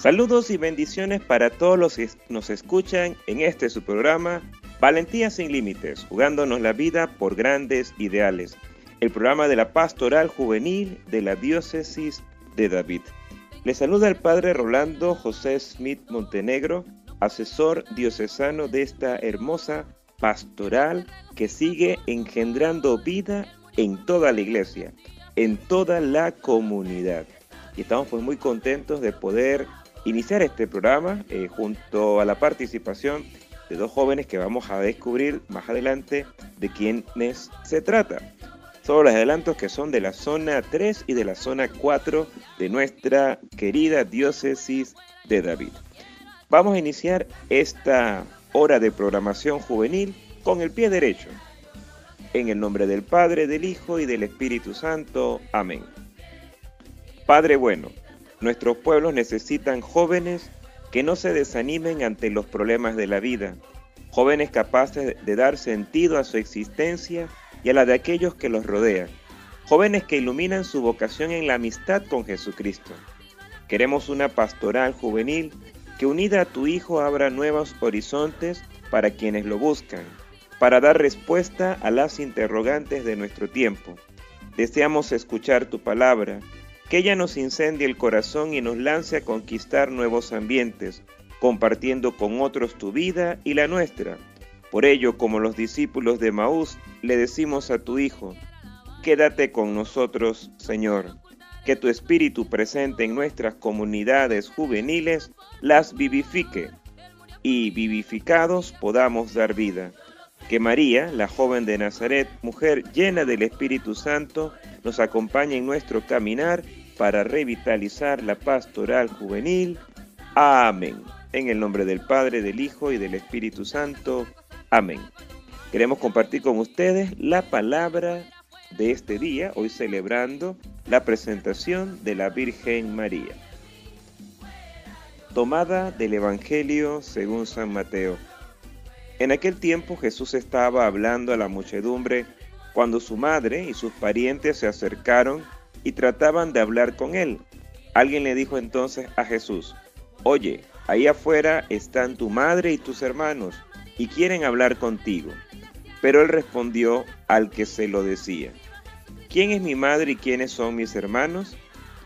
Saludos y bendiciones para todos los que nos escuchan en este su programa Valentía sin Límites, jugándonos la vida por grandes ideales, el programa de la pastoral juvenil de la diócesis de David. Les saluda el padre Rolando José Smith Montenegro, asesor diocesano de esta hermosa pastoral que sigue engendrando vida en toda la iglesia, en toda la comunidad. Y estamos pues muy contentos de poder iniciar este programa eh, junto a la participación de dos jóvenes que vamos a descubrir más adelante de quiénes se trata. Son los adelantos que son de la zona 3 y de la zona 4 de nuestra querida diócesis de David. Vamos a iniciar esta hora de programación juvenil con el pie derecho. En el nombre del Padre, del Hijo y del Espíritu Santo. Amén. Padre bueno, Nuestros pueblos necesitan jóvenes que no se desanimen ante los problemas de la vida, jóvenes capaces de dar sentido a su existencia y a la de aquellos que los rodean, jóvenes que iluminan su vocación en la amistad con Jesucristo. Queremos una pastoral juvenil que unida a tu Hijo abra nuevos horizontes para quienes lo buscan, para dar respuesta a las interrogantes de nuestro tiempo. Deseamos escuchar tu palabra que ella nos incendie el corazón y nos lance a conquistar nuevos ambientes, compartiendo con otros tu vida y la nuestra. Por ello, como los discípulos de Maús, le decimos a tu Hijo, quédate con nosotros, Señor, que tu Espíritu presente en nuestras comunidades juveniles las vivifique y vivificados podamos dar vida. Que María, la joven de Nazaret, mujer llena del Espíritu Santo, nos acompañe en nuestro caminar para revitalizar la pastoral juvenil. Amén. En el nombre del Padre, del Hijo y del Espíritu Santo. Amén. Queremos compartir con ustedes la palabra de este día, hoy celebrando la presentación de la Virgen María. Tomada del Evangelio según San Mateo. En aquel tiempo Jesús estaba hablando a la muchedumbre cuando su madre y sus parientes se acercaron y trataban de hablar con él. Alguien le dijo entonces a Jesús, Oye, ahí afuera están tu madre y tus hermanos, y quieren hablar contigo. Pero él respondió al que se lo decía, ¿quién es mi madre y quiénes son mis hermanos?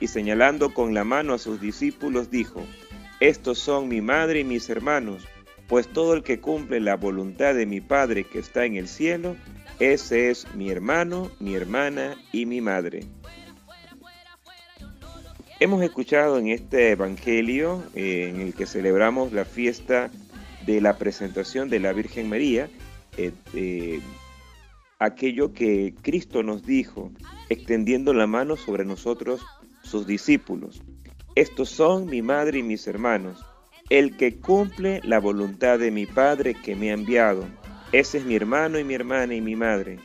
Y señalando con la mano a sus discípulos dijo, Estos son mi madre y mis hermanos, pues todo el que cumple la voluntad de mi Padre que está en el cielo, ese es mi hermano, mi hermana y mi madre. Hemos escuchado en este Evangelio eh, en el que celebramos la fiesta de la presentación de la Virgen María, eh, eh, aquello que Cristo nos dijo, extendiendo la mano sobre nosotros, sus discípulos. Estos son mi madre y mis hermanos, el que cumple la voluntad de mi Padre que me ha enviado. Ese es mi hermano y mi hermana y mi madre.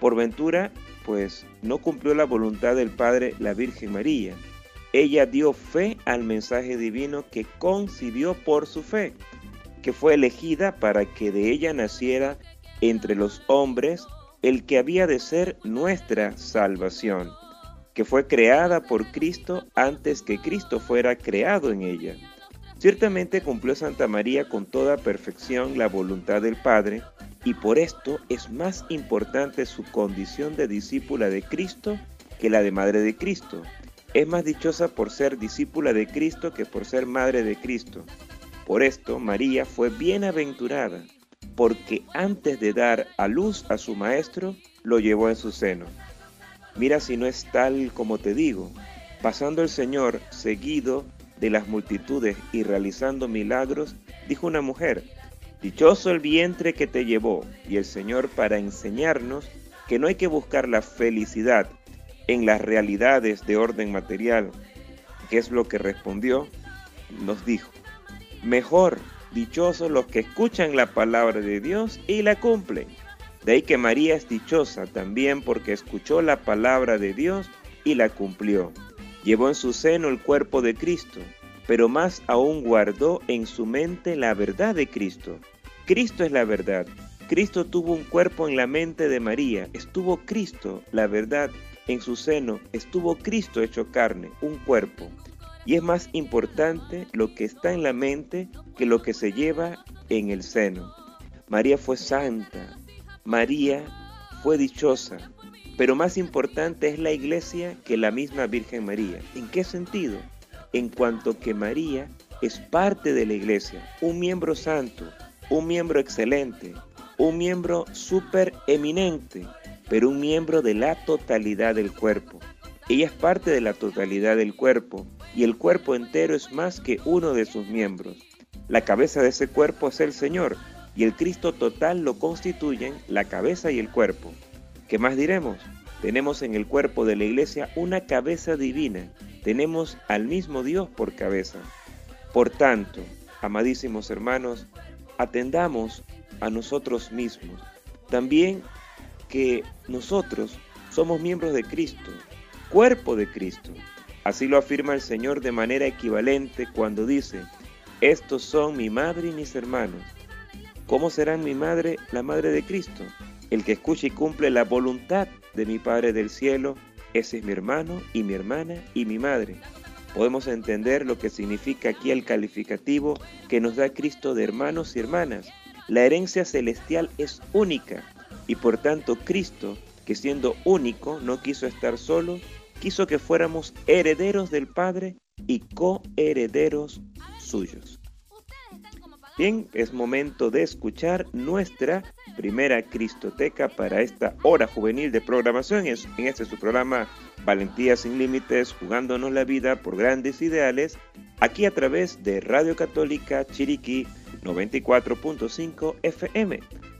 Por ventura, pues no cumplió la voluntad del Padre la Virgen María ella dio fe al mensaje divino que concibió por su fe, que fue elegida para que de ella naciera entre los hombres el que había de ser nuestra salvación, que fue creada por Cristo antes que Cristo fuera creado en ella. Ciertamente cumplió Santa María con toda perfección la voluntad del Padre, y por esto es más importante su condición de discípula de Cristo que la de Madre de Cristo es más dichosa por ser discípula de Cristo que por ser madre de Cristo. Por esto María fue bienaventurada, porque antes de dar a luz a su maestro, lo llevó en su seno. Mira si no es tal como te digo, pasando el Señor seguido de las multitudes y realizando milagros, dijo una mujer, Dichoso el vientre que te llevó, y el Señor para enseñarnos que no hay que buscar la felicidad en las realidades de orden material, que es lo que respondió, nos dijo, mejor, dichosos los que escuchan la palabra de Dios y la cumplen. De ahí que María es dichosa también porque escuchó la palabra de Dios y la cumplió. Llevó en su seno el cuerpo de Cristo, pero más aún guardó en su mente la verdad de Cristo. Cristo es la verdad. Cristo tuvo un cuerpo en la mente de María. Estuvo Cristo, la verdad, en su seno estuvo Cristo hecho carne, un cuerpo. y es más importante lo que está en la mente que lo que se lleva en el seno. María fue santa, María fue dichosa, pero más importante es la iglesia que la misma Virgen María. ¿En qué sentido? En cuanto que María es parte de la iglesia, un miembro santo, un miembro excelente, un miembro súper eminente, pero un miembro de la totalidad del cuerpo. Ella es parte de la totalidad del cuerpo y el cuerpo entero es más que uno de sus miembros. La cabeza de ese cuerpo es el Señor y el Cristo total lo constituyen la cabeza y el cuerpo. ¿Qué más diremos? Tenemos en el cuerpo de la iglesia una cabeza divina, tenemos al mismo Dios por cabeza. Por tanto, amadísimos hermanos, atendamos a nosotros mismos. También que nosotros somos miembros de Cristo, cuerpo de Cristo. Así lo afirma el Señor de manera equivalente cuando dice, estos son mi madre y mis hermanos. ¿Cómo serán mi madre la madre de Cristo? El que escucha y cumple la voluntad de mi Padre del cielo, ese es mi hermano y mi hermana y mi madre. Podemos entender lo que significa aquí el calificativo que nos da Cristo de hermanos y hermanas. La herencia celestial es única y por tanto Cristo, que siendo único no quiso estar solo, quiso que fuéramos herederos del Padre y coherederos suyos. Bien, es momento de escuchar nuestra primera Cristoteca para esta hora juvenil de programación en este su programa Valentía sin Límites, jugándonos la vida por grandes ideales, aquí a través de Radio Católica Chiriquí 94.5 FM.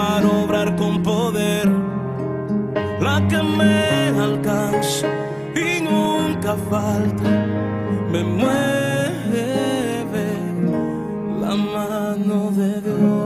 para obrar con poder, la que me alcanza y nunca falta, me mueve la mano de Dios.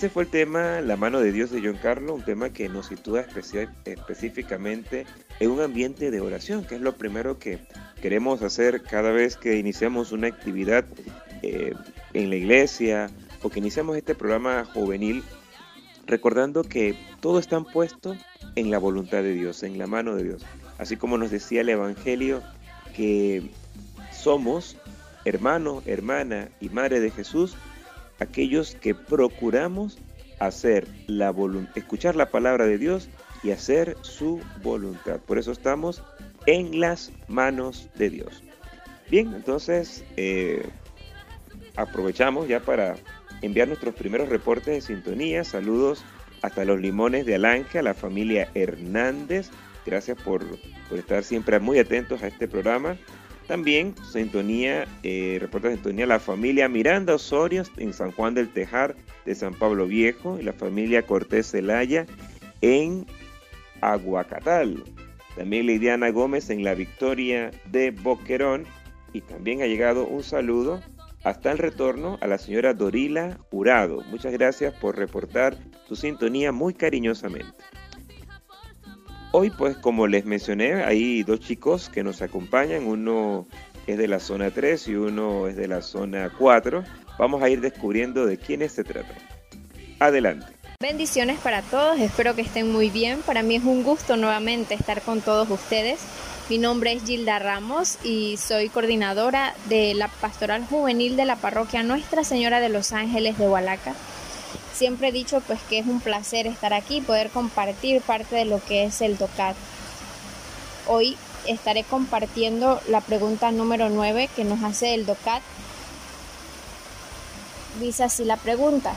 Ese fue el tema La mano de Dios de John Carlos, un tema que nos sitúa específicamente en un ambiente de oración, que es lo primero que queremos hacer cada vez que iniciamos una actividad eh, en la iglesia o que iniciamos este programa juvenil, recordando que todo está puesto en la voluntad de Dios, en la mano de Dios. Así como nos decía el Evangelio, que somos hermano, hermana y madre de Jesús, aquellos que procuramos hacer la escuchar la palabra de Dios y hacer su voluntad. Por eso estamos en las manos de Dios. Bien, entonces eh, aprovechamos ya para enviar nuestros primeros reportes de sintonía. Saludos hasta los limones de Alange, a la familia Hernández. Gracias por, por estar siempre muy atentos a este programa. También sintonía, eh, reporta sintonía la familia Miranda Osorio en San Juan del Tejar de San Pablo Viejo y la familia Cortés Zelaya en Aguacatal. También Lidiana Gómez en la Victoria de Boquerón. Y también ha llegado un saludo hasta el retorno a la señora Dorila Jurado. Muchas gracias por reportar su sintonía muy cariñosamente. Hoy, pues, como les mencioné, hay dos chicos que nos acompañan. Uno es de la zona 3 y uno es de la zona 4. Vamos a ir descubriendo de quiénes se trata. Adelante. Bendiciones para todos, espero que estén muy bien. Para mí es un gusto nuevamente estar con todos ustedes. Mi nombre es Gilda Ramos y soy coordinadora de la Pastoral Juvenil de la Parroquia Nuestra Señora de los Ángeles de Hualaca. Siempre he dicho pues que es un placer estar aquí y poder compartir parte de lo que es el DOCAT. Hoy estaré compartiendo la pregunta número 9 que nos hace el DOCAT. Dice así la pregunta.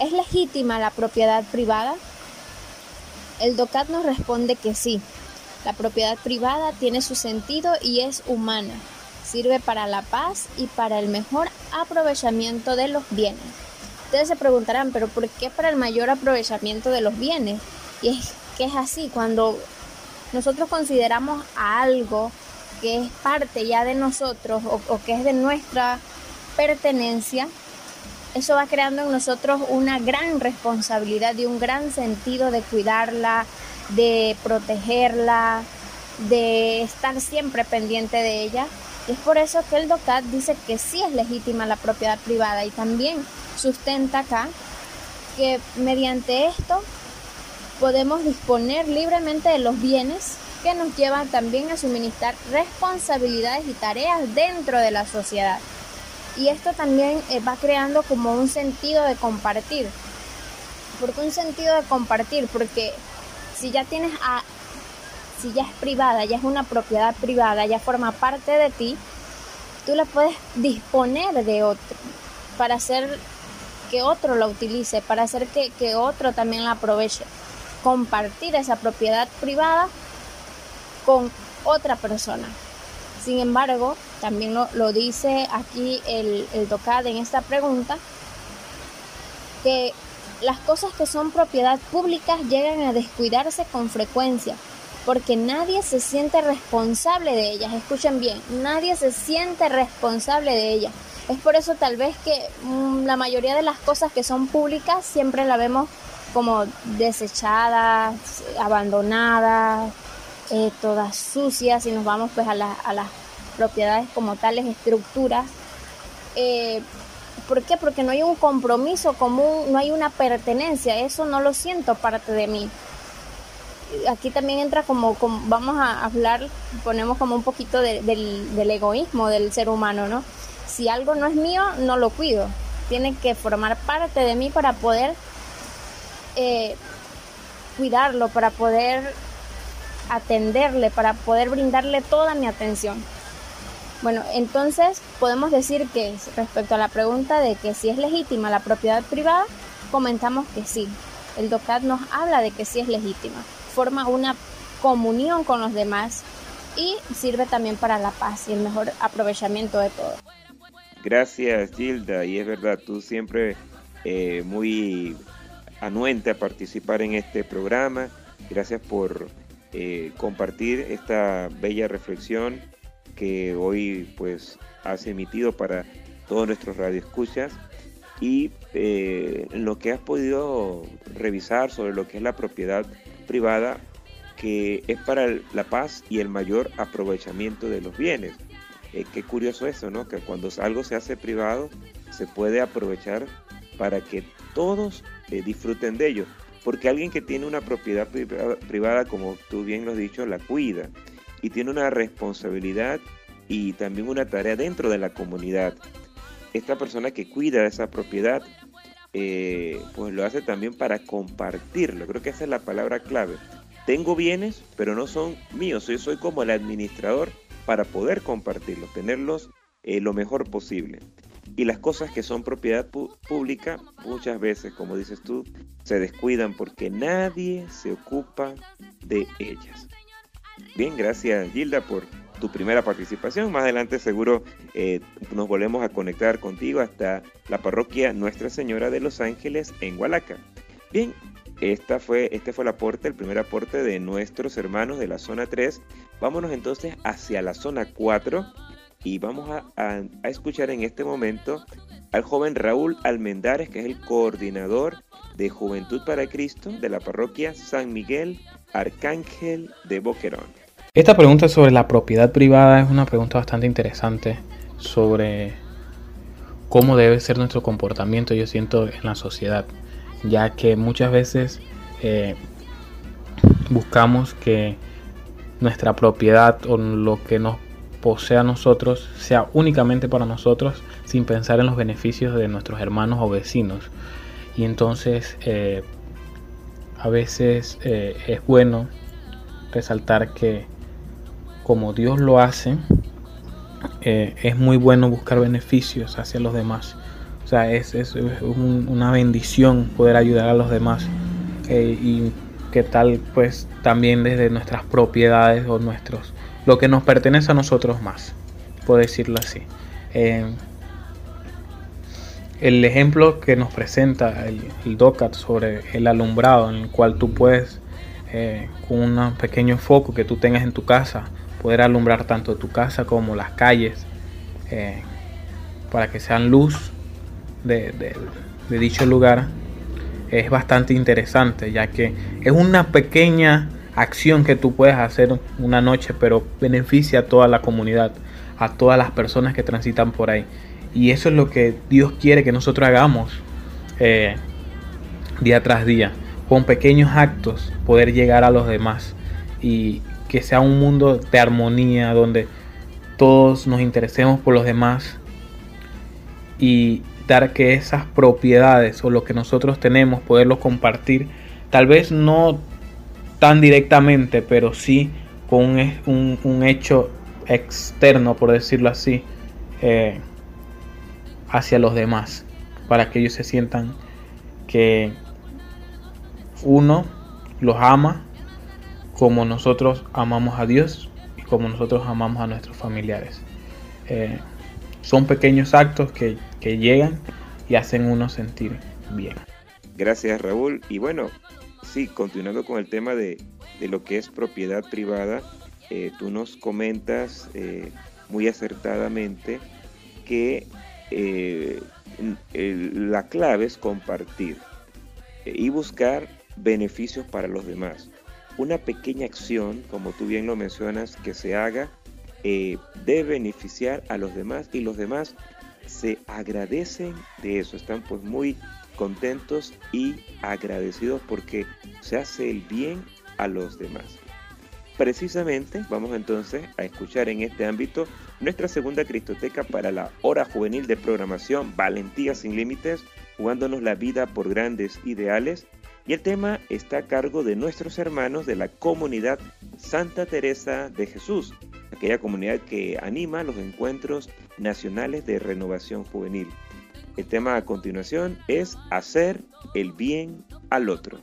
¿Es legítima la propiedad privada? El DOCAT nos responde que sí. La propiedad privada tiene su sentido y es humana. Sirve para la paz y para el mejor aprovechamiento de los bienes. Ustedes se preguntarán, pero ¿por qué para el mayor aprovechamiento de los bienes? Y es que es así, cuando nosotros consideramos a algo que es parte ya de nosotros o, o que es de nuestra pertenencia, eso va creando en nosotros una gran responsabilidad y un gran sentido de cuidarla, de protegerla, de estar siempre pendiente de ella. Es por eso que el DOCAT dice que sí es legítima la propiedad privada y también sustenta acá que mediante esto podemos disponer libremente de los bienes que nos llevan también a suministrar responsabilidades y tareas dentro de la sociedad. Y esto también eh, va creando como un sentido de compartir. ¿Por qué un sentido de compartir? Porque si ya tienes a si ya es privada, ya es una propiedad privada, ya forma parte de ti, tú la puedes disponer de otro para hacer que otro la utilice, para hacer que, que otro también la aproveche. Compartir esa propiedad privada con otra persona. Sin embargo, también lo, dice aquí el, el DOCAD en esta pregunta, que las cosas que son propiedad pública llegan a descuidarse con frecuencia, porque nadie se siente responsable de ellas. Escuchen bien, nadie se siente responsable de ellas. Es por eso tal vez que mm, la mayoría de las cosas que son públicas siempre la vemos como desechadas, abandonadas, eh, todas sucias y nos vamos pues a, a las propiedades como tales, estructuras. Eh, ¿Por qué? Porque no hay un compromiso común, no hay una pertenencia, eso no lo siento parte de mí. Aquí también entra como, vamos a hablar, ponemos como un poquito del, egoísmo del ser humano, ¿no? Si algo no es mío, no lo cuido. Tiene que formar parte de mí para poder eh, cuidarlo, para poder atenderle, para poder brindarle toda mi atención. Bueno, entonces podemos decir que respecto a la pregunta de que si es legítima la propiedad privada, comentamos que sí. El DOCAT nos habla de que sí es legítima. Forma una comunión con los demás y sirve también para la paz y el mejor aprovechamiento de todo. Gracias Gilda, y es verdad, tú siempre eh, muy anuente a participar en este programa. Gracias por eh, compartir esta bella reflexión que hoy pues has emitido para todos nuestros radioescuchas y eh, lo que has podido revisar sobre lo que es la propiedad privada que es para la paz y el mayor aprovechamiento de los bienes. Eh, qué curioso eso, ¿no? Que cuando algo se hace privado se puede aprovechar para que todos disfruten de ello porque alguien que tiene una propiedad privada, como tú bien lo has dicho, la cuida y tiene una responsabilidad y también una tarea dentro de la comunidad. Esta persona que cuida esa propiedad, eh, pues lo hace también para compartirlo. Creo que esa es la palabra clave. Tengo bienes, pero no son míos. Yo soy como el administrador para poder compartirlos, tenerlos eh, lo mejor posible. Y las cosas que son propiedad pública, muchas veces, como dices tú, se descuidan porque nadie se ocupa de ellas. Bien, gracias Gilda por tu primera participación. Más adelante seguro eh, nos volvemos a conectar contigo hasta la parroquia Nuestra Señora de los Ángeles en Hualaca. Bien, esta fue, este fue el aporte, el primer aporte de nuestros hermanos de la zona 3. Vámonos entonces hacia la zona 4 y vamos a, escuchar en este momento al joven Raúl Almendares, que es el coordinador de Juventud para Cristo de la parroquia San Miguel Arcángel de Boquerón. Esta pregunta sobre la propiedad privada es una pregunta bastante interesante sobre cómo debe ser nuestro comportamiento, yo siento, en la sociedad, ya que muchas veces eh, buscamos que nuestra propiedad o lo que nos posee a nosotros sea únicamente para nosotros sin pensar en los beneficios de nuestros hermanos o vecinos. Y entonces eh, a veces eh, es bueno resaltar que como Dios lo hace, eh, es muy bueno buscar beneficios hacia los demás. O sea, es, es, una bendición poder ayudar a los demás. y que tal pues también desde nuestras propiedades o nuestros lo que nos pertenece a nosotros más, puedo decirlo así. Eh, el ejemplo que nos presenta el, el, DOCAT sobre el alumbrado, en el cual tú puedes, eh, con un pequeño foco que tú tengas en tu casa, poder alumbrar tanto tu casa como las calles, eh, para que sean luz de, dicho lugar, es bastante interesante, ya que es una pequeña acción que tú puedes hacer una noche, pero beneficia a toda la comunidad, a todas las personas que transitan por ahí. Y eso es lo que Dios quiere que nosotros hagamos eh, día tras día, con pequeños actos, poder llegar a los demás y que sea un mundo de armonía donde todos nos interesemos por los demás y dar que esas propiedades o lo que nosotros tenemos, poderlo compartir, tal vez no tan directamente, pero sí con un, hecho externo, por decirlo así, eh, hacia los demás, para que ellos se sientan que uno los ama como nosotros amamos a Dios y como nosotros amamos a nuestros familiares. Eh, son pequeños actos que, llegan y hacen uno sentir bien. Gracias Raúl. Y bueno, sí, continuando con el tema de, lo que es propiedad privada, eh, tú nos comentas eh, muy acertadamente que la clave es compartir y buscar beneficios para los demás. Una pequeña acción, como tú bien lo mencionas, que se haga, eh, debe beneficiar a los demás y los demás se agradecen de eso, están pues muy contentos y agradecidos porque se hace el bien a los demás. Precisamente vamos entonces a escuchar en este ámbito nuestra segunda Cristoteca para la hora juvenil de programación Valentía sin Límites, jugándonos la vida por grandes ideales y el tema está a cargo de nuestros hermanos de la comunidad Santa Teresa de Jesús, aquella comunidad que anima los encuentros nacionales de renovación juvenil. El tema a continuación es hacer el bien al otro.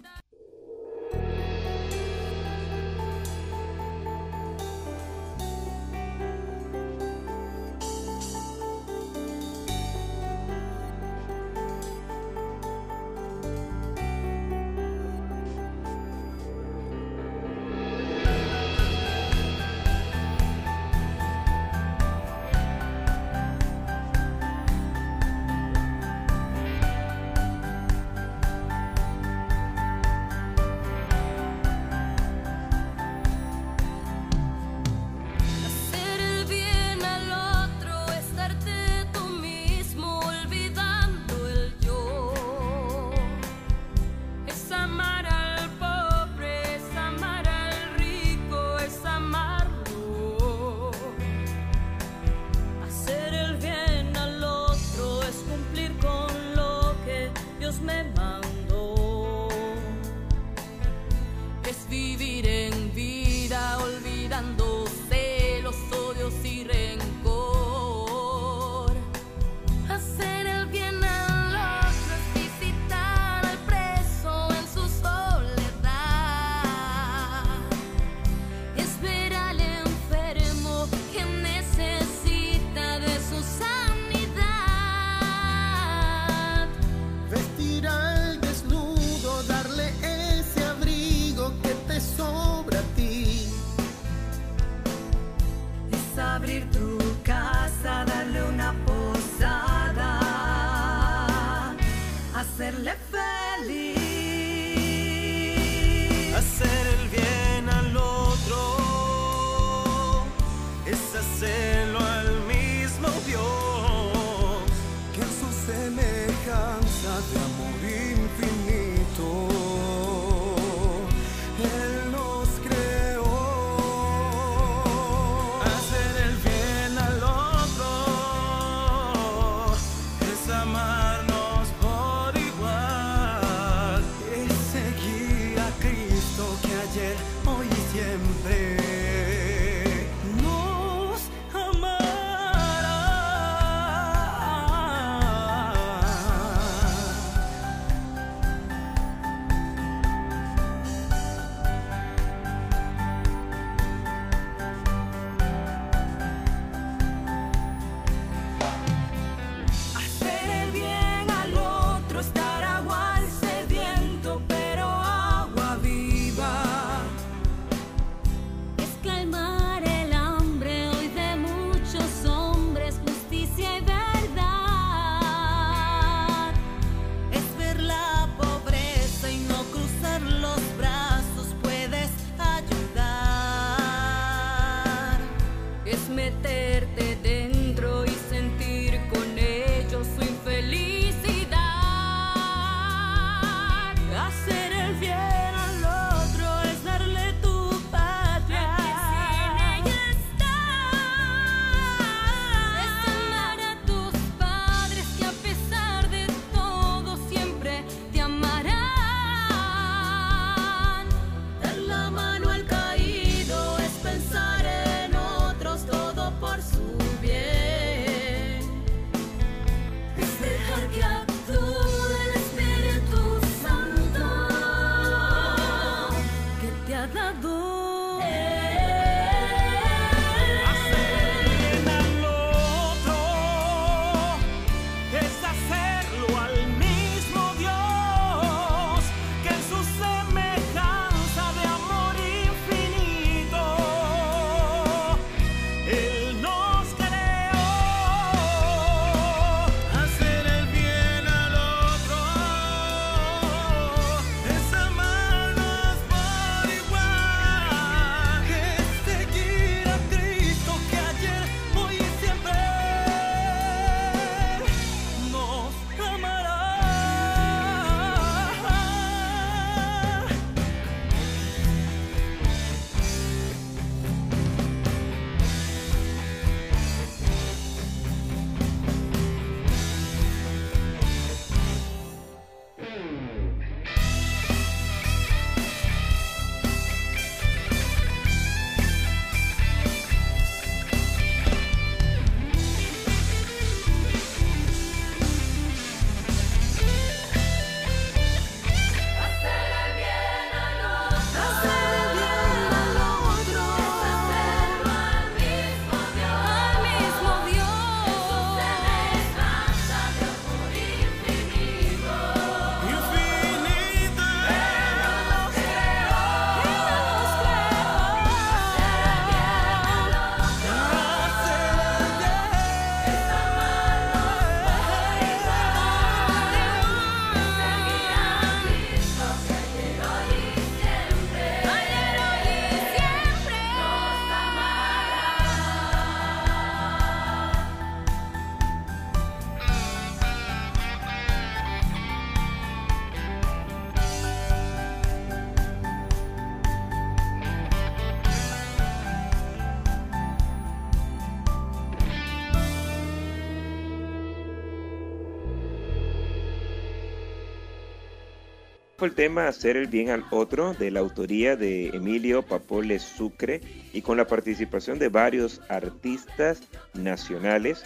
El tema Hacer el bien al otro de la autoría de Emilio Papole Sucre y con la participación de varios artistas nacionales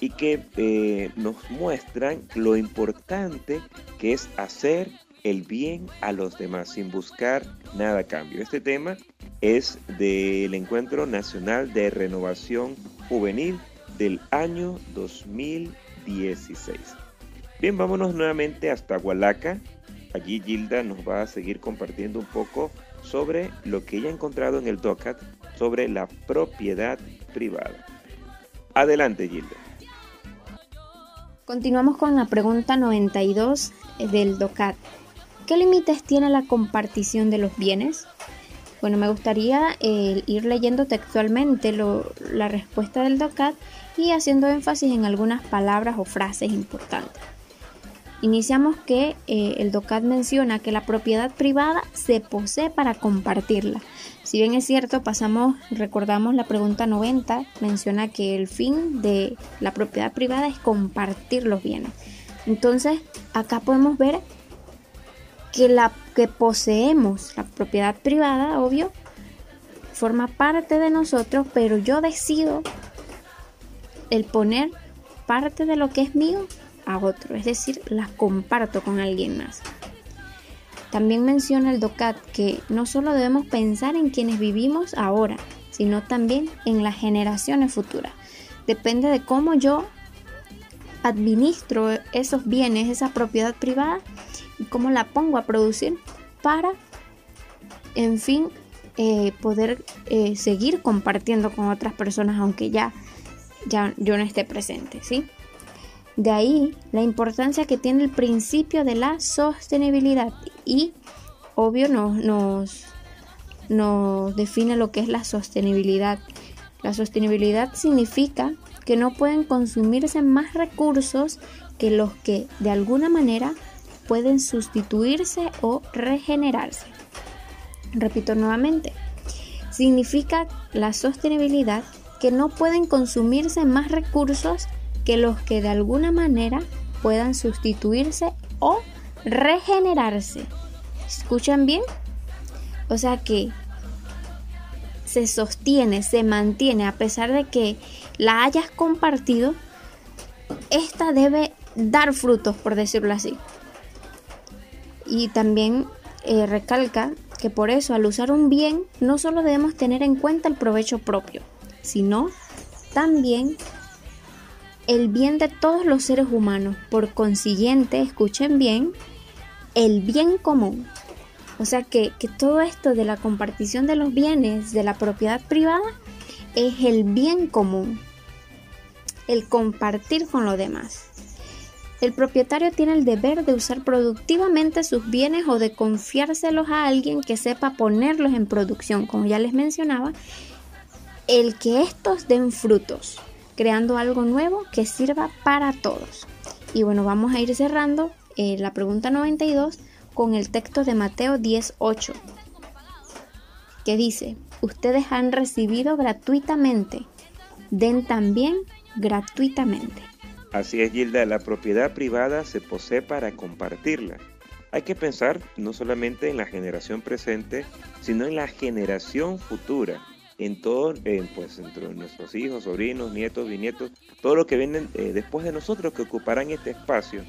y que eh, nos muestran lo importante que es hacer el bien a los demás sin buscar nada a cambio. Este tema es del Encuentro Nacional de Renovación Juvenil del año 2016. Bien, vámonos nuevamente hasta Hualaca. Allí Gilda nos va a seguir compartiendo un poco sobre lo que ella ha encontrado en el DOCAT sobre la propiedad privada. Adelante, Gilda. Continuamos con la pregunta 92 del DOCAT. ¿Qué límites tiene la compartición de los bienes? Bueno, me gustaría eh, ir leyendo textualmente la respuesta del DOCAT y haciendo énfasis en algunas palabras o frases importantes. Iniciamos que eh, el DOCAT menciona que la propiedad privada se posee para compartirla. Si bien es cierto, pasamos, recordamos la pregunta 90, menciona que el fin de la propiedad privada es compartir los bienes. Entonces, acá podemos ver que la que poseemos, la propiedad privada, obvio, forma parte de nosotros, pero yo decido el poner parte de lo que es mío a otro, es decir, las comparto con alguien más. También menciona el DOCAT que no solo debemos pensar en quienes vivimos ahora, sino también en las generaciones futuras. Depende de cómo yo administro esos bienes, esa propiedad privada y cómo la pongo a producir para, en fin, eh, poder eh, seguir compartiendo con otras personas aunque ya, ya yo no esté presente, ¿sí? De ahí la importancia que tiene el principio de la sostenibilidad y obvio nos, nos, nos define lo que es la sostenibilidad. La sostenibilidad significa que no pueden consumirse más recursos que los que de alguna manera pueden sustituirse o regenerarse. Repito nuevamente, significa la sostenibilidad que no pueden consumirse más recursos que los que de alguna manera puedan sustituirse o regenerarse. ¿Escuchan bien? O sea que se sostiene, se mantiene, a pesar de que la hayas compartido, esta debe dar frutos, por decirlo así. Y también eh, recalca que por eso al usar un bien no solo debemos tener en cuenta el provecho propio, sino también el bien de todos los seres humanos. Por consiguiente, escuchen bien, el bien común. O sea que, que, todo esto de la compartición de los bienes, de la propiedad privada, es el bien común. El compartir con los demás. El propietario tiene el deber de usar productivamente sus bienes o de confiárselos a alguien que sepa ponerlos en producción, como ya les mencionaba, el que estos den frutos creando algo nuevo que sirva para todos. Y bueno, vamos a ir cerrando eh, la pregunta 92 con el texto de Mateo 10.8, que dice, ustedes han recibido gratuitamente, den también gratuitamente. Así es, Gilda, la propiedad privada se posee para compartirla. Hay que pensar no solamente en la generación presente, sino en la generación futura en todo, pues entre nuestros hijos, sobrinos, nietos, bisnietos, todo lo que vienen eh, después de nosotros que ocuparán este espacio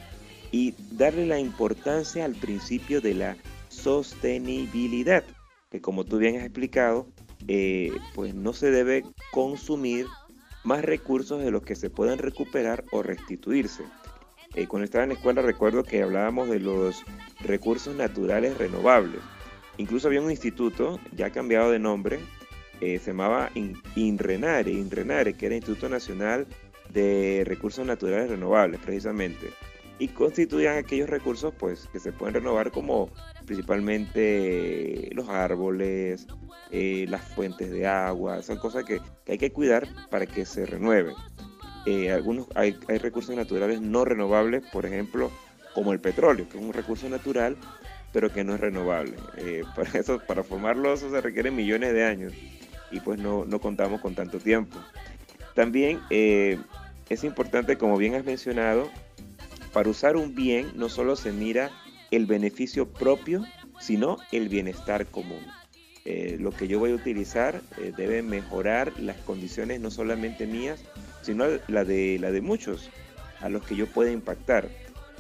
y darle la importancia al principio de la sostenibilidad, que como tú bien has explicado, eh, pues no se debe consumir más recursos de los que se pueden recuperar o restituirse. Eh, cuando estaba en la escuela recuerdo que hablábamos de los recursos naturales renovables. Incluso había un instituto, ya cambiado de nombre, eh, se llamaba INRENARE, INRENARE, que era Instituto Nacional de Recursos Naturales Renovables, precisamente. Y constituían aquellos recursos pues, que se pueden renovar como principalmente los árboles, eh, las fuentes de agua, son cosas que, hay que cuidar para que se renueven. Eh, algunos, hay, recursos naturales no renovables, por ejemplo, como el petróleo, que es un recurso natural, pero que no es renovable. para eso, para formarlo, eso se requieren millones de años y pues no, contamos con tanto tiempo. También eh, es importante, como bien has mencionado, para usar un bien no solo se mira el beneficio propio, sino el bienestar común. Eh, lo que yo voy a utilizar eh, debe mejorar las condiciones no solamente mías, sino la de, la de muchos a los que yo pueda impactar.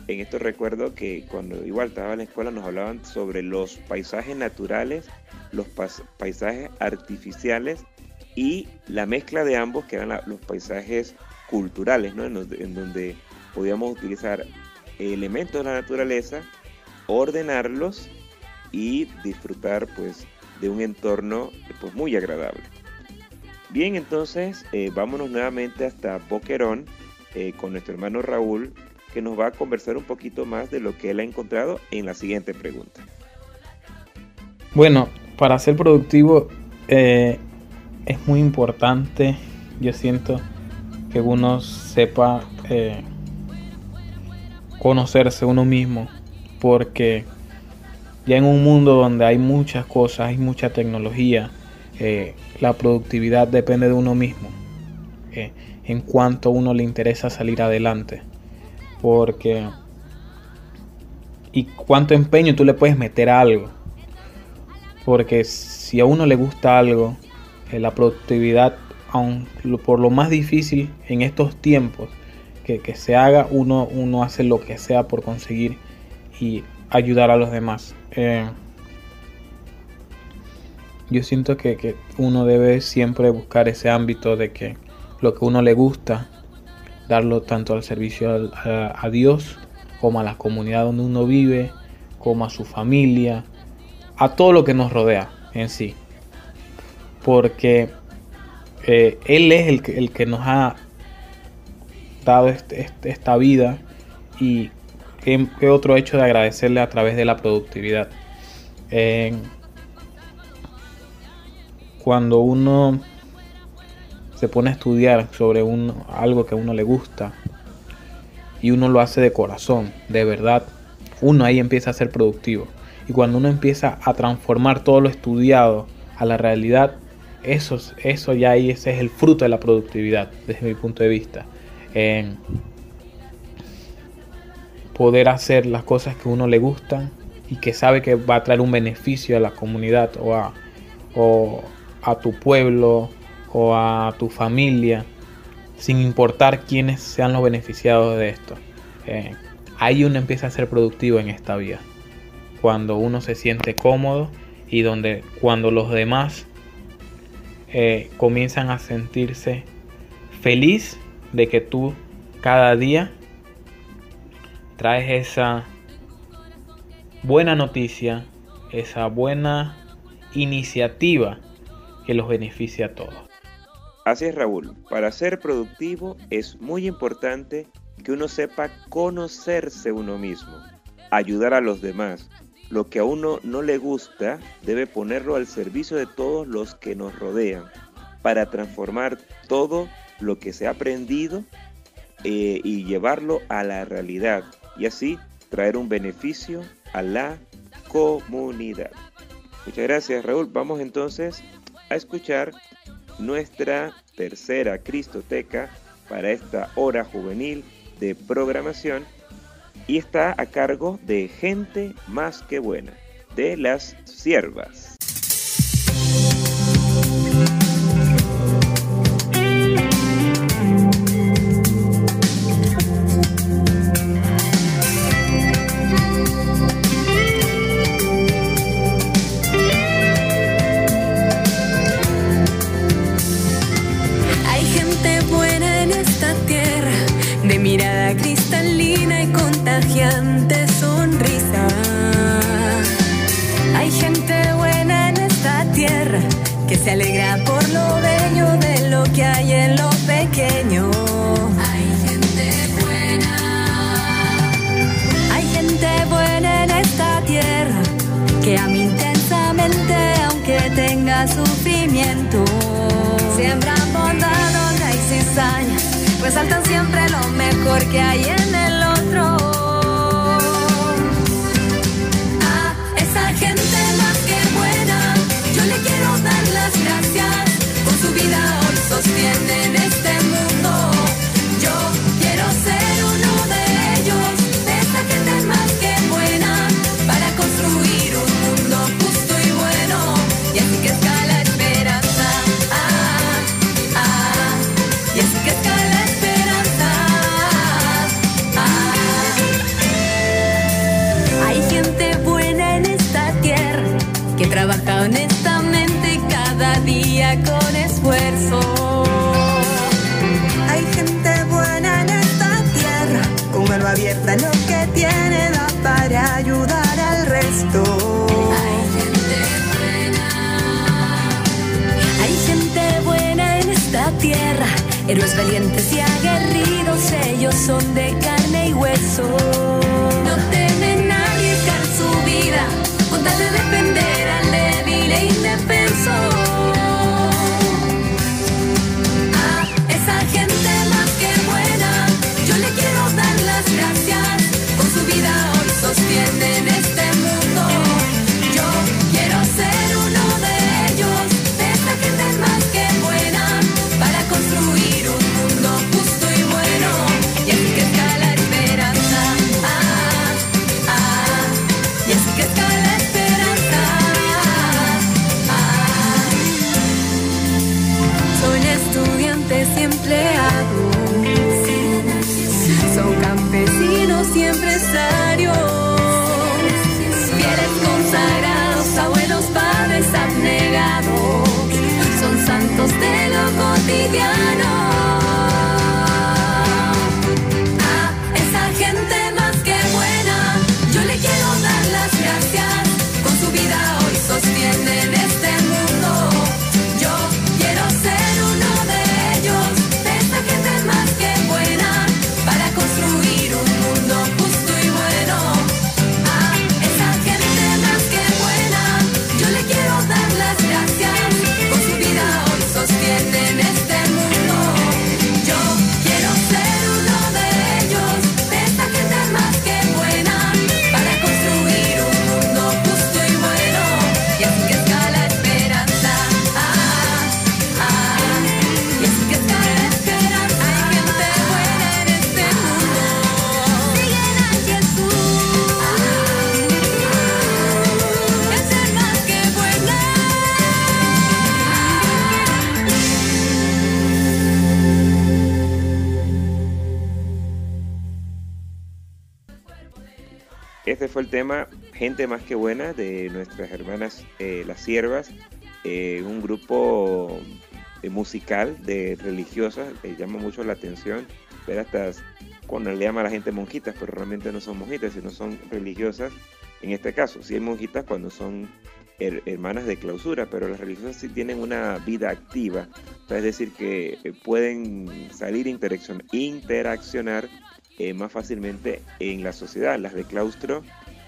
En esto recuerdo que cuando igual estaba en la escuela nos hablaban sobre los paisajes naturales, los paisajes artificiales y la mezcla de ambos que eran los paisajes culturales, ¿no? en, donde podíamos utilizar elementos de la naturaleza, ordenarlos y disfrutar pues de un entorno pues muy agradable. Bien, entonces eh, vámonos nuevamente hasta Boquerón eh, con nuestro hermano Raúl que nos va a conversar un poquito más de lo que él ha encontrado en la siguiente pregunta. Bueno, para ser productivo eh, es muy importante, yo siento, que uno sepa conocerse uno mismo, porque ya en un mundo donde hay muchas cosas, hay mucha tecnología, eh, la productividad depende de uno mismo. Eh, en cuanto a uno le interesa salir adelante. Porque... Y cuánto empeño tú le puedes meter a algo. Porque si a uno le gusta algo, eh, la productividad, aun por lo más difícil en estos tiempos que, que se haga, uno, uno hace lo que sea por conseguir y ayudar a los demás. Eh, yo siento que, uno debe siempre buscar ese ámbito de que lo que uno le gusta, darlo tanto al servicio a, Dios como a la comunidad donde uno vive, como a su familia, a todo lo que nos rodea en sí. Porque eh, Él es el que, el que nos ha dado este, esta vida y ¿Qué, otro hecho de agradecerle a través de la productividad? cuando uno se pone a estudiar sobre un, algo que a uno le gusta y uno lo hace de corazón, de verdad, uno ahí empieza a ser productivo. Y cuando uno empieza a transformar todo lo estudiado a la realidad, eso, eso ya ahí ese es el fruto de la productividad, desde mi punto de vista poder hacer las cosas que uno le gustan y que sabe que va a traer un beneficio a la comunidad o a, a tu pueblo o a tu familia, sin importar quiénes sean los beneficiados de esto. Eh, ahí uno empieza a ser productivo en esta vida. Cuando uno se siente cómodo y donde cuando los demás eh, comienzan a sentirse feliz de que tú cada día traes esa buena noticia, esa buena iniciativa que los beneficia a todos. Así es Raúl, para ser productivo es muy importante que uno sepa conocerse uno mismo, ayudar a los demás. Lo que a uno no le gusta debe ponerlo al servicio de todos los que nos rodean para transformar todo lo que se ha aprendido eh, y llevarlo a la realidad y así traer un beneficio a la comunidad. Muchas gracias Raúl. Vamos entonces a escuchar nuestra tercera Cristoteca para esta hora juvenil de programación y está a cargo de Gente Más que Buena, de las siervas. tan linda y contagiante sonrisa. Hay gente buena en esta tierra que se alegra por lo bello de lo que hay en lo pequeño. Hay gente buena. Hay gente buena en esta tierra que ama intensamente aunque tenga sufrimiento. Siembran bondad, honra y cizaña resaltan siempre lo mejor que hay en héroes valientes y aguerridos, ellos son de carne y hueso. Son campesinos y empresarios. Fieles consagrados, abuelos, padres abnegados. Son santos de lo cotidiano. Fue el tema Gente Más que Buena de nuestras hermanas eh, Las Siervas, eh, un grupo eh, musical de religiosas, que llama mucho la atención ver hasta cuando le llama a la gente monjitas, pero realmente no son monjitas, sino son religiosas. En este caso, sí hay monjitas cuando son her- hermanas de clausura, pero las religiosas sí tienen una vida activa, es decir, que pueden salir interaccion- interaccionar eh, más fácilmente en la sociedad. Las de claustro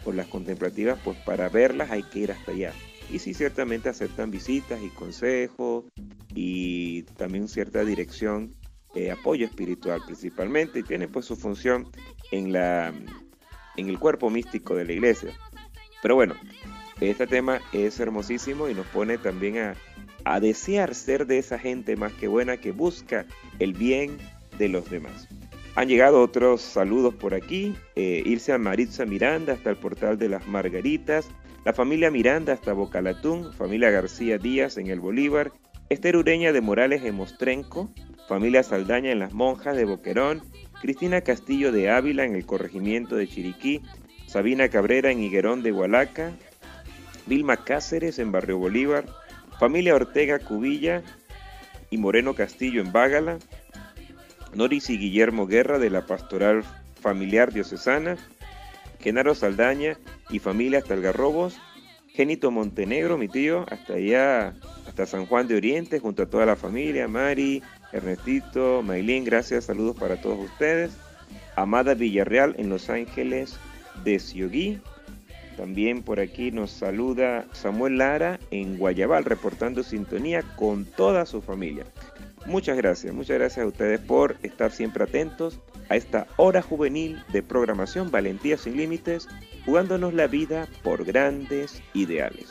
o las contemplativas, pues para verlas hay que ir hasta allá. Y sí, ciertamente aceptan visitas y consejos y también cierta dirección, eh, apoyo espiritual principalmente, y tienen pues su función en, la, en el cuerpo místico de la iglesia. Pero bueno, este tema es hermosísimo y nos pone también a, a desear ser de esa gente más que buena que busca el bien de los demás. Han llegado otros saludos por aquí. Eh, irse a Maritza Miranda hasta el portal de las Margaritas. La familia Miranda hasta Bocalatún. Familia García Díaz en el Bolívar. Esther Ureña de Morales en Mostrenco. Familia Saldaña en las Monjas de Boquerón. Cristina Castillo de Ávila en el corregimiento de Chiriquí. Sabina Cabrera en Higuerón de Hualaca. Vilma Cáceres en Barrio Bolívar. Familia Ortega Cubilla y Moreno Castillo en Bágala. Noris y Guillermo Guerra de la Pastoral Familiar Diocesana, Genaro Saldaña y familia hasta Algarrobos, Genito Montenegro, mi tío, hasta allá, hasta San Juan de Oriente, junto a toda la familia, Mari, Ernestito, Maylin, gracias, saludos para todos ustedes. Amada Villarreal en Los Ángeles de Ciogui. También por aquí nos saluda Samuel Lara en Guayabal, reportando sintonía con toda su familia. Muchas gracias, muchas gracias a ustedes por estar siempre atentos a esta hora juvenil de programación Valentía sin Límites, jugándonos la vida por grandes ideales.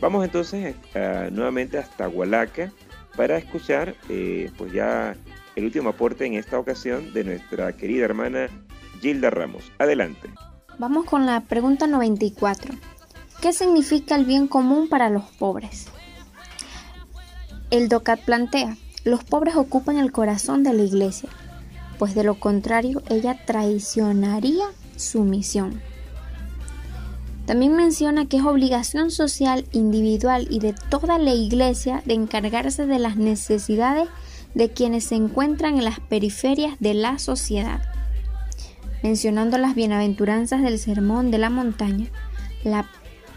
Vamos entonces eh, nuevamente hasta Hualaca para escuchar eh, pues ya el último aporte en esta ocasión de nuestra querida hermana Gilda Ramos. Adelante. Vamos con la pregunta 94. ¿Qué significa el bien común para los pobres? El DOCAT plantea, los pobres ocupan el corazón de la iglesia, pues de lo contrario ella traicionaría su misión. También menciona que es obligación social, individual y de toda la iglesia de encargarse de las necesidades de quienes se encuentran en las periferias de la sociedad. Mencionando las bienaventuranzas del Sermón de la Montaña, la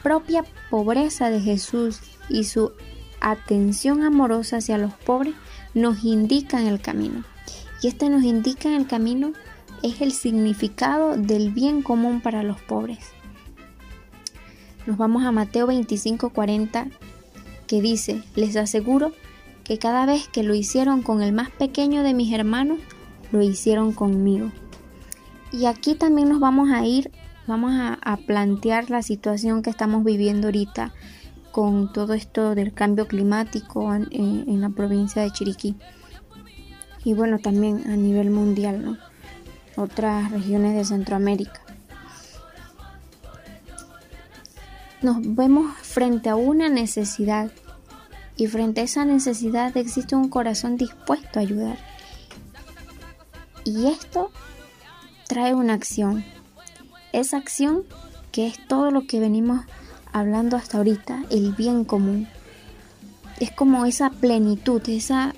propia pobreza de Jesús y su atención amorosa hacia los pobres nos indican el camino. Y este nos indica el camino es el significado del bien común para los pobres. Nos vamos a Mateo 25:40 que dice, les aseguro que cada vez que lo hicieron con el más pequeño de mis hermanos, lo hicieron conmigo. Y aquí también nos vamos a ir, vamos a, plantear la situación que estamos viviendo ahorita con todo esto del cambio climático en, en la provincia de Chiriquí. Y bueno, también a nivel mundial. Otras regiones de Centroamérica. Nos vemos frente a una necesidad y frente a esa necesidad existe un corazón dispuesto a ayudar. Y esto trae una acción. Esa acción que es todo lo que venimos hablando hasta ahorita, el bien común. Es como esa plenitud, esa,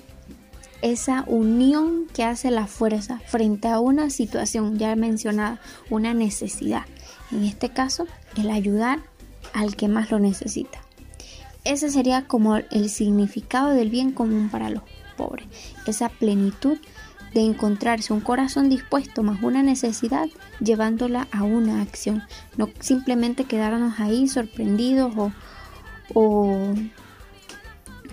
esa unión que hace la fuerza frente a una situación ya mencionada, una necesidad. En este caso, el ayudar al que más lo necesita. Ese sería como el significado del bien común para los pobres, esa plenitud de encontrarse un corazón dispuesto más una necesidad llevándola a una acción, no simplemente quedarnos ahí sorprendidos o,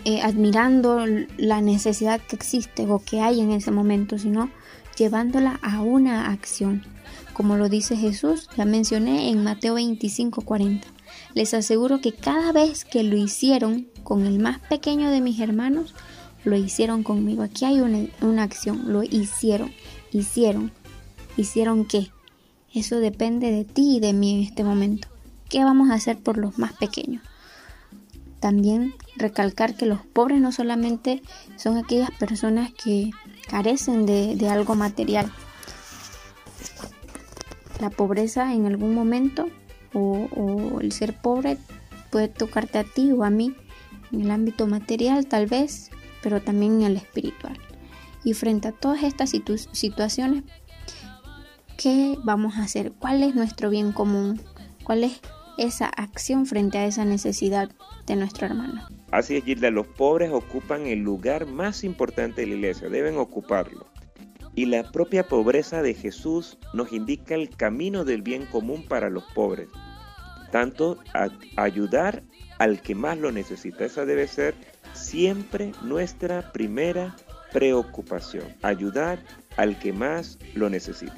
eh, admirando la necesidad que existe o que hay en ese momento, sino llevándola a una acción. Como lo dice Jesús, ya mencioné en Mateo 25, 40. Les aseguro que cada vez que lo hicieron con el más pequeño de mis hermanos, lo hicieron conmigo. Aquí hay una, acción, lo hicieron, hicieron. ¿Hicieron qué? Eso depende de ti y de mí en este momento. ¿Qué vamos a hacer por los más pequeños? También recalcar que los pobres no solamente son aquellas personas que carecen de, de algo material. La pobreza en algún momento o, el ser pobre puede tocarte a ti o a mí en el ámbito material tal vez, pero también en el espiritual. Y frente a todas estas situaciones, ¿qué vamos a hacer? ¿Cuál es nuestro bien común? ¿Cuál es esa acción frente a esa necesidad de nuestro hermano? Así es, Gilda, los pobres ocupan el lugar más importante de la iglesia, deben ocuparlo. Y la propia pobreza de Jesús nos indica el camino del bien común para los pobres. Tanto a ayudar al que más lo necesita. Esa debe ser siempre nuestra primera preocupación. Ayudar al que más lo necesita.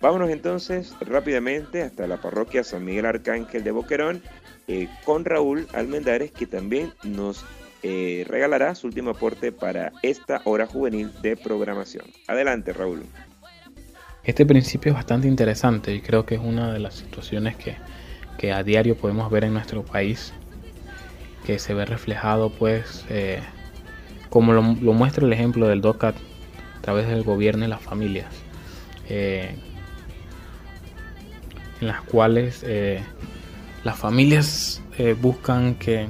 Vámonos entonces rápidamente hasta la parroquia San Miguel Arcángel de Boquerón eh, con Raúl Almendares que también nos eh, regalará su último aporte para esta hora juvenil de programación. Adelante, Raúl. Este principio es bastante interesante y creo que es una de las situaciones que, a diario podemos ver en nuestro país, que se ve reflejado pues eh, como lo, muestra el ejemplo del DOCAT a través del gobierno y las familias, eh, en las cuales las familias buscan que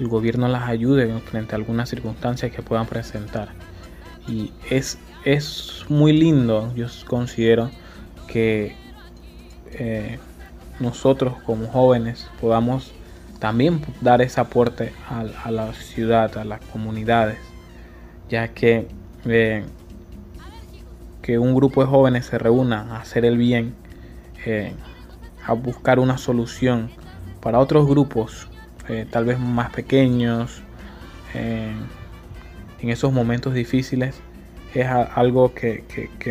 el gobierno las ayude frente a algunas circunstancias que puedan presentar. Y es, es muy lindo, yo considero, que eh, nosotros como jóvenes podamos también dar ese aporte a, la ciudad, a las comunidades, ya que eh, que un grupo de jóvenes se reúna a hacer el bien, eh, a buscar una solución para otros grupos eh, tal vez más pequeños, en esos momentos difíciles, es algo que,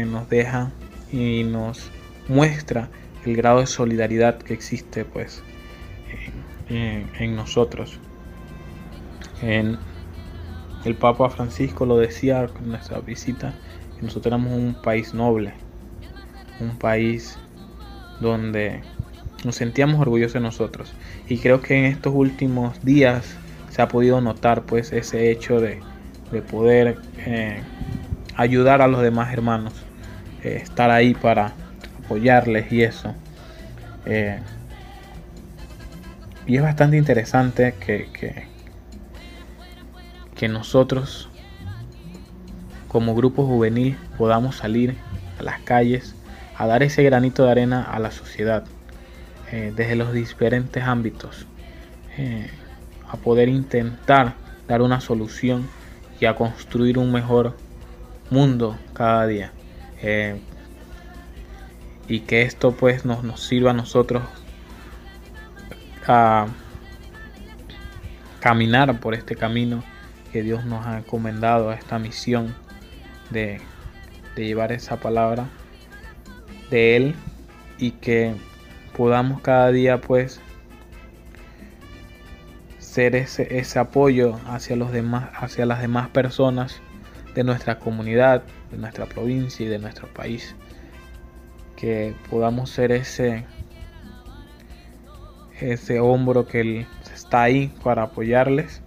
nos deja y nos muestra el grado de solidaridad que existe pues en, nosotros. En, el Papa Francisco lo decía en nuestra visita, que nosotros éramos un país noble, un país donde nos sentíamos orgullosos de nosotros. Y creo que en estos últimos días se ha podido notar pues ese hecho de, poder eh, ayudar a los demás hermanos, eh, estar ahí para apoyarles y eso. Eh, y es bastante interesante que, que, que nosotros como grupo juvenil podamos salir a las calles a dar ese granito de arena a la sociedad eh, desde los diferentes ámbitos, eh, a poder intentar dar una solución y a construir un mejor mundo cada día. Eh, y que esto pues nos, nos sirva a nosotros a caminar por este camino que Dios nos ha encomendado a esta misión de, llevar esa palabra de Él y que podamos cada día pues ser ese, ese apoyo hacia los demás, hacia las demás personas de nuestra comunidad, de nuestra provincia y de nuestro país. Que podamos ser ese, ese hombro que está ahí para apoyarles.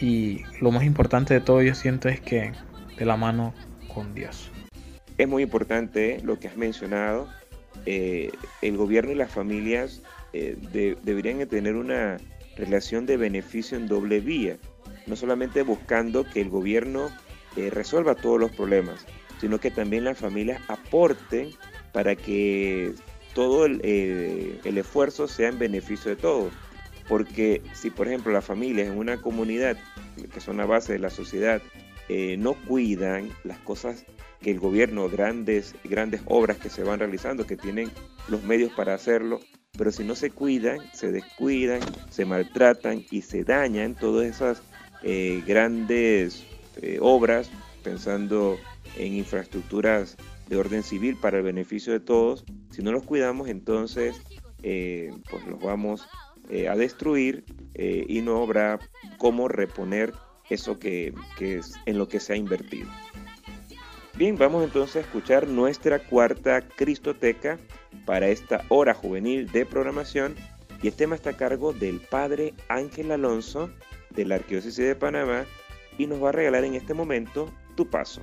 Y lo más importante de todo yo siento es que de la mano con Dios. Es muy importante lo que has mencionado. Eh, el gobierno y las familias eh, de, deberían tener una relación de beneficio en doble vía, no solamente buscando que el gobierno eh, resuelva todos los problemas, sino que también las familias aporten para que todo el, eh, el esfuerzo sea en beneficio de todos. Porque si, por ejemplo, las familias en una comunidad, que son la base de la sociedad, eh, no cuidan las cosas que el gobierno, grandes, grandes obras que se van realizando, que tienen los medios para hacerlo, pero si no se cuidan, se descuidan, se maltratan y se dañan todas esas eh, grandes obras, pensando en infraestructuras de orden civil para el beneficio de todos, si no los cuidamos, entonces eh, pues los vamos eh, a destruir eh, y no habrá cómo reponer eso que, que es en lo que se ha invertido. Bien, vamos entonces a escuchar nuestra cuarta Cristoteca para esta hora juvenil de programación y el tema está a cargo del padre Ángel Alonso de la Arquidiócesis de Panamá y nos va a regalar en este momento tu paso.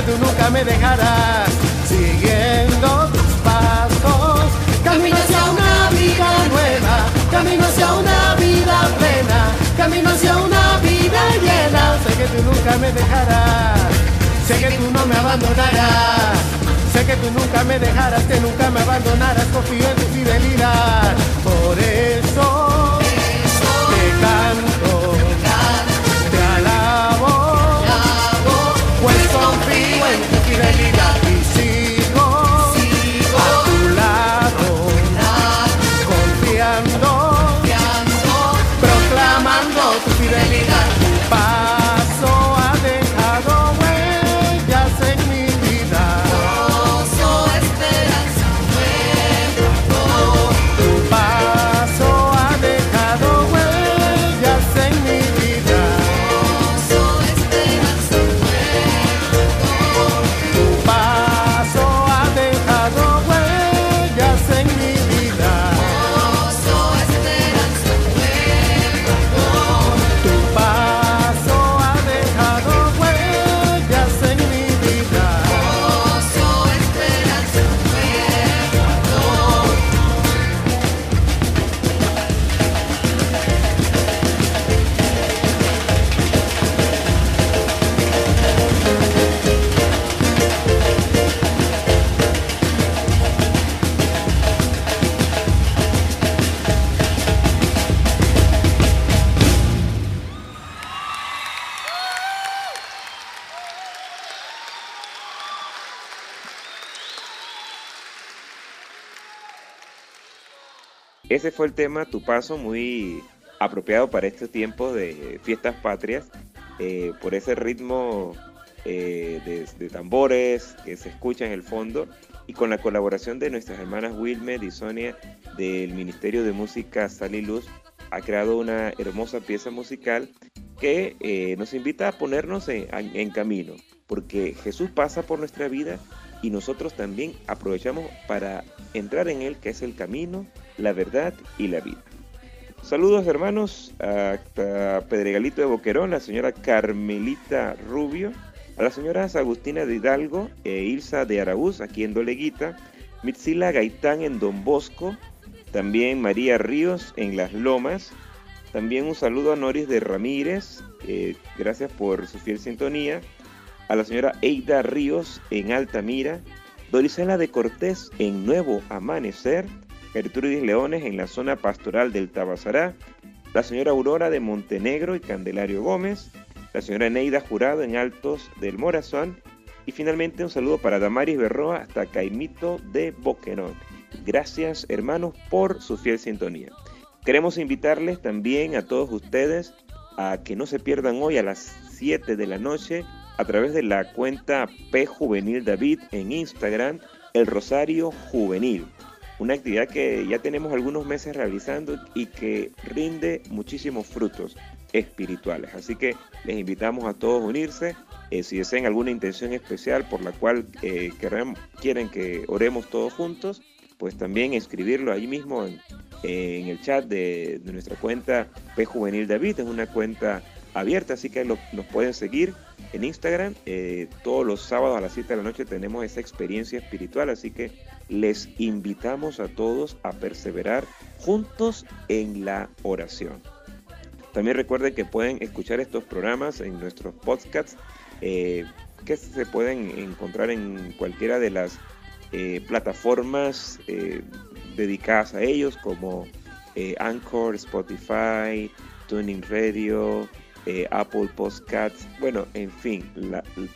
Que tú nunca me dejarás. Siguiendo tus pasos, camino hacia una vida nueva, camino hacia una vida plena, camino hacia una vida llena. Sé que tú nunca me dejarás, sé que tú no me abandonarás. Sé que tú nunca me dejarás, que nunca me abandonarás, confío en tu fidelidad. Por eso Ese fue el tema, tu paso, muy apropiado para este tiempo de fiestas patrias, eh, por ese ritmo eh, de, tambores que se escucha en el fondo y con la colaboración de nuestras hermanas Wilmer y Sonia del Ministerio de Música Sal y Luz, ha creado una hermosa pieza musical que eh, nos invita a ponernos en camino, porque Jesús pasa por nuestra vida y nosotros también aprovechamos para entrar en Él, que es el camino, la verdad y la vida. Saludos hermanos hasta Pedregalito de Boquerón, la señora Carmelita Rubio, a las señoras Agustina de Hidalgo e Ilsa de Araúz, aquí en Doleguita, Mitzila Gaitán en Don Bosco, también María Ríos en Las Lomas, también un saludo a Noris de Ramírez, eh, gracias por su fiel sintonía, a la señora Eida Ríos en Altamira, Dorisela de Cortés en Nuevo Amanecer, Gertrudis Leones en la zona pastoral del Tabasará, la señora Aurora de Montenegro y Candelario Gómez, la señora Neida Jurado en Altos del Morazón y finalmente un saludo para Damaris Berroa hasta Caimito de Boquerón. Gracias hermanos por su fiel sintonía. Queremos invitarles también a todos ustedes a que no se pierdan hoy a las 7 de la noche a través de la cuenta P Juvenil David en Instagram, el Rosario Juvenil. Una actividad que ya tenemos algunos meses realizando y que rinde muchísimos frutos espirituales. Así que les invitamos a todos a unirse. Eh, si desean alguna intención especial por la cual eh, quieren que oremos todos juntos, pues también escribirlo ahí mismo en, en el chat de, de nuestra cuenta P Juvenil David. Es una cuenta abierta, así que lo- nos pueden seguir en Instagram. Eh, todos los sábados a las 7 de la noche tenemos esa experiencia espiritual, así que les invitamos a todos a perseverar juntos en la oración. También recuerden que pueden escuchar estos programas en nuestros podcasts eh, que se pueden encontrar en cualquiera de las eh, plataformas dedicadas a ellos como Anchor, Spotify, Tuning Radio, eh, Apple Podcasts, bueno, en fin,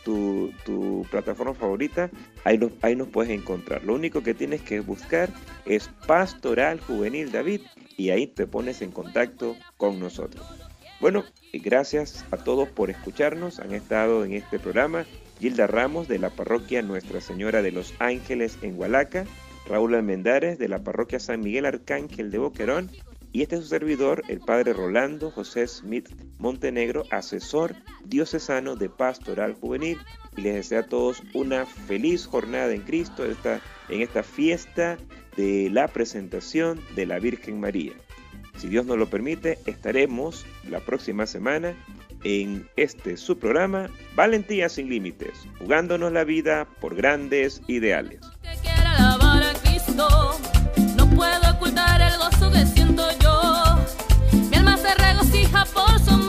tu, tu plataforma favorita, ahí ahí nos puedes encontrar. Lo único que tienes que buscar es Pastoral Juvenil David y ahí te pones en contacto con nosotros. Bueno, gracias a todos por escucharnos. Han estado en este programa Gilda Ramos de la parroquia Nuestra Señora de los Ángeles en Hualaca, Raúl Almendares de la parroquia San Miguel Arcángel de Boquerón y este es su servidor, el padre Rolando José Smith Montenegro, asesor diocesano de Pastoral Juvenil. Y les deseo a todos una feliz jornada en Cristo en esta fiesta de la presentación de la Virgen María. Si Dios nos lo permite, estaremos la próxima semana en este su programa Valentía sin Límites, jugándonos la vida por grandes ideales se regocija por su